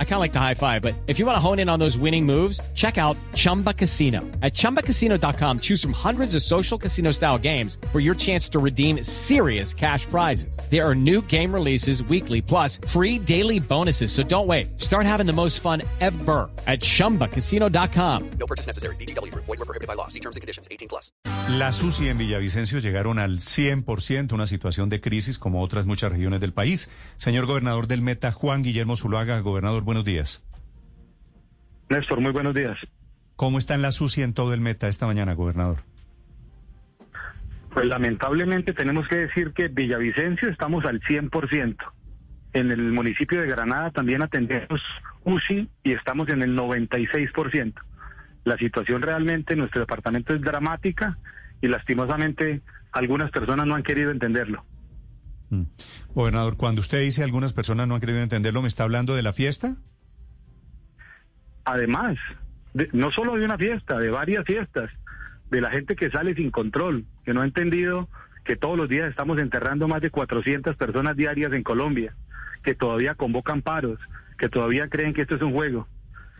I kind of like the high five, but if you want to hone in on those winning moves, check out Chumba Casino. At ChumbaCasino.com, choose from hundreds of social casino style games for your chance to redeem serious cash prizes. There are new game releases weekly, plus free daily bonuses. So don't wait. Start having the most fun ever at ChumbaCasino.com. No purchase necessary. BGW. Void were prohibited by law. See terms and conditions. 18 plus. La SUSI en Villavicencio llegaron al 100%, una situación de crisis como otras muchas regiones del país. Señor gobernador del Meta, Juan Guillermo Zuluaga. Gobernador, buenos días. Néstor, muy buenos días. ¿Cómo está en la SUSI en todo el Meta esta mañana, gobernador? Pues lamentablemente tenemos que decir que Villavicencio estamos al 100%. En el municipio de Granada también atendemos UCI y estamos en el 96%. La situación realmente en nuestro departamento es dramática y lastimosamente algunas personas no han querido entenderlo. Mm. Gobernador, cuando usted dice algunas personas no han querido entenderlo, ¿me está hablando de la fiesta? Además, no solo de una fiesta, de varias fiestas, de la gente que sale sin control, que no ha entendido que todos los días estamos enterrando más de 400 personas diarias en Colombia, que todavía convocan paros, que todavía creen que esto es un juego.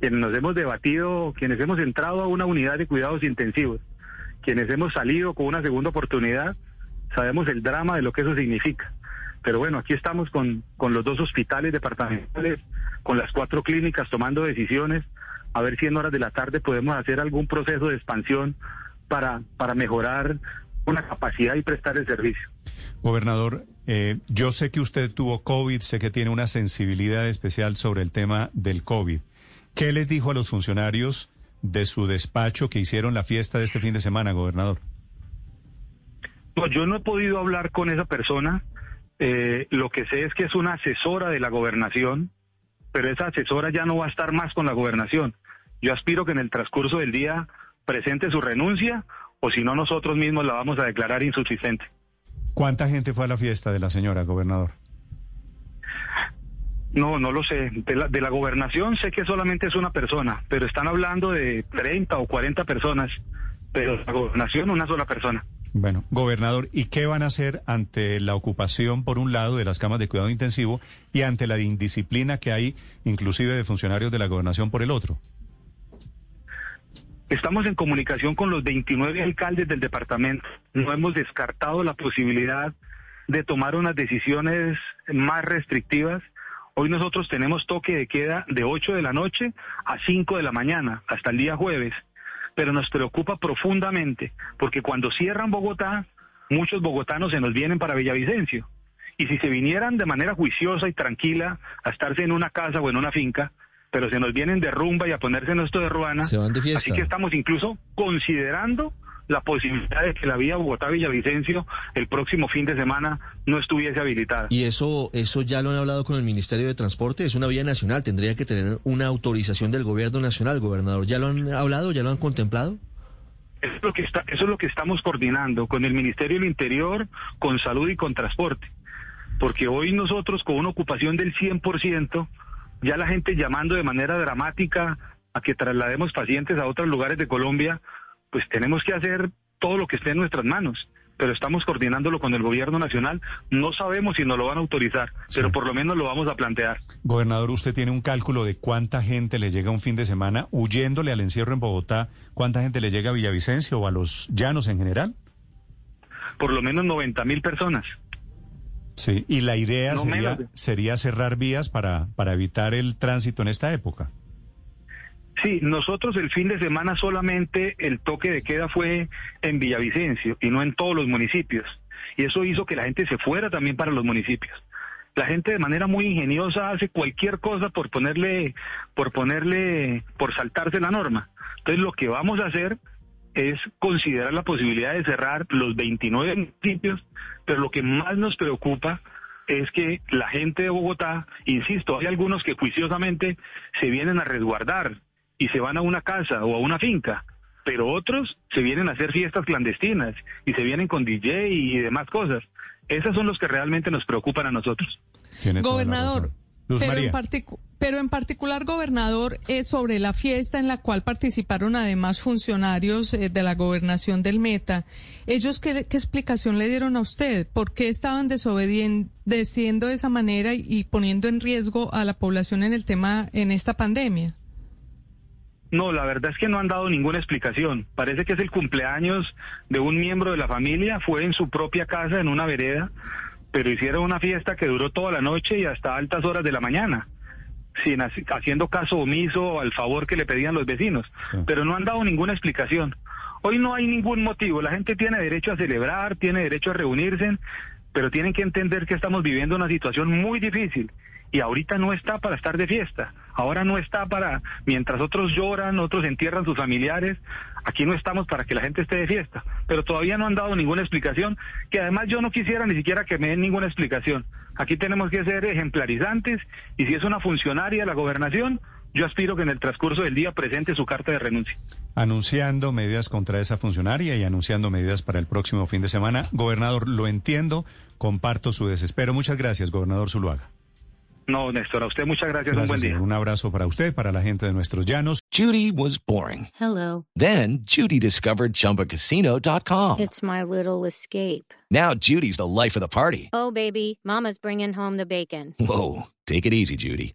Quienes nos hemos debatido, quienes hemos entrado a una unidad de cuidados intensivos, quienes hemos salido con una segunda oportunidad, sabemos el drama de lo que eso significa. Pero bueno, aquí estamos con, con los dos hospitales departamentales, con las cuatro clínicas tomando decisiones, a ver si en horas de la tarde podemos hacer algún proceso de expansión para, para mejorar una capacidad y prestar el servicio. Gobernador, eh, yo sé que usted tuvo COVID, sé que tiene una sensibilidad especial sobre el tema del COVID. ¿Qué les dijo a los funcionarios de su despacho que hicieron la fiesta de este fin de semana, gobernador? No, yo no he podido hablar con esa persona. Eh, lo que sé es que es una asesora de la gobernación, pero esa asesora ya no va a estar más con la gobernación. Yo aspiro que en el transcurso del día presente su renuncia o si no nosotros mismos la vamos a declarar insuficiente. ¿Cuánta gente fue a la fiesta de la señora gobernador? No, no lo sé. De la, de la gobernación sé que solamente es una persona, pero están hablando de 30 o 40 personas, pero la gobernación una sola persona. Bueno, gobernador, ¿y qué van a hacer ante la ocupación, por un lado, de las camas de cuidado intensivo y ante la indisciplina que hay, inclusive de funcionarios de la gobernación, por el otro? Estamos en comunicación con los 29 alcaldes del departamento. No hemos descartado la posibilidad de tomar unas decisiones más restrictivas. Hoy nosotros tenemos toque de queda de 8 de la noche a 5 de la mañana, hasta el día jueves pero nos preocupa profundamente, porque cuando cierran Bogotá, muchos bogotanos se nos vienen para Villavicencio. Y si se vinieran de manera juiciosa y tranquila a estarse en una casa o en una finca, pero se nos vienen de rumba y a ponerse en esto de ruana, así que estamos incluso considerando la posibilidad de que la vía Bogotá-Villavicencio el próximo fin de semana no estuviese habilitada. ¿Y eso, eso ya lo han hablado con el Ministerio de Transporte? Es una vía nacional, tendría que tener una autorización del gobierno nacional, gobernador. ¿Ya lo han hablado, ya lo han contemplado? Eso es lo que, está, eso es lo que estamos coordinando con el Ministerio del Interior, con Salud y con Transporte. Porque hoy nosotros con una ocupación del 100%, ya la gente llamando de manera dramática a que traslademos pacientes a otros lugares de Colombia, pues tenemos que hacer todo lo que esté en nuestras manos pero estamos coordinándolo con el gobierno nacional. No sabemos si nos lo van a autorizar, pero por lo menos lo vamos a plantear. Gobernador, usted tiene un cálculo de cuánta gente le llega un fin de semana huyéndole al encierro en Bogotá, cuánta gente le llega a Villavicencio o a los llanos en general. Por lo menos 90 mil personas. Sí, y la idea sería, sería cerrar vías para, para evitar el tránsito en esta época. Sí, nosotros el fin de semana solamente el toque de queda fue en Villavicencio y no en todos los municipios. Y eso hizo que la gente se fuera también para los municipios. La gente de manera muy ingeniosa hace cualquier cosa por ponerle, por ponerle, por saltarse la norma. Entonces lo que vamos a hacer es considerar la posibilidad de cerrar los 29 municipios, pero lo que más nos preocupa es que la gente de Bogotá, insisto, hay algunos que juiciosamente se vienen a resguardar, y se van a una casa o a una finca, pero otros se vienen a hacer fiestas clandestinas y se vienen con DJ y demás cosas. Esos son los que realmente nos preocupan a nosotros. Gobernador, pero. En particu- pero en particular, gobernador, es sobre la fiesta en la cual participaron además funcionarios eh, de la gobernación del Meta. ¿Ellos qué, qué explicación le dieron a usted? ¿Por qué estaban desobedeciendo de esa manera y, y poniendo en riesgo a la población en el tema, en esta pandemia? No, la verdad es que no han dado ninguna explicación. Parece que es el cumpleaños de un miembro de la familia, fue en su propia casa, en una vereda, pero hicieron una fiesta que duró toda la noche y hasta altas horas de la mañana, sin haci- haciendo caso omiso al favor que le pedían los vecinos, Sí. pero no han dado ninguna explicación. Hoy no hay ningún motivo, la gente tiene derecho a celebrar, tiene derecho a reunirse, pero tienen que entender que estamos viviendo una situación muy difícil y ahorita no está para estar de fiesta, ahora no está para, mientras otros lloran, otros entierran sus familiares, aquí no estamos para que la gente esté de fiesta, pero todavía no han dado ninguna explicación, que además yo no quisiera ni siquiera que me den ninguna explicación. Aquí tenemos que ser ejemplarizantes y si es una funcionaria de la gobernación, yo aspiro que en el transcurso del día presente su carta de renuncia. anunciando medidas contra esa funcionaria y anunciando medidas para el próximo fin de semana. Gobernador, lo entiendo, comparto su desespero. Muchas gracias, gobernador Zuluaga. No, Néstor, a usted muchas gracias, un buen día. señor. Un abrazo para usted, para la gente de nuestros llanos. Judy was boring. Hello. Then Judy discovered ChumbaCasino.com. It's my little escape. Now Judy's the life of the party. Oh, baby, Mama's bringing home the bacon. Whoa, take it easy, Judy.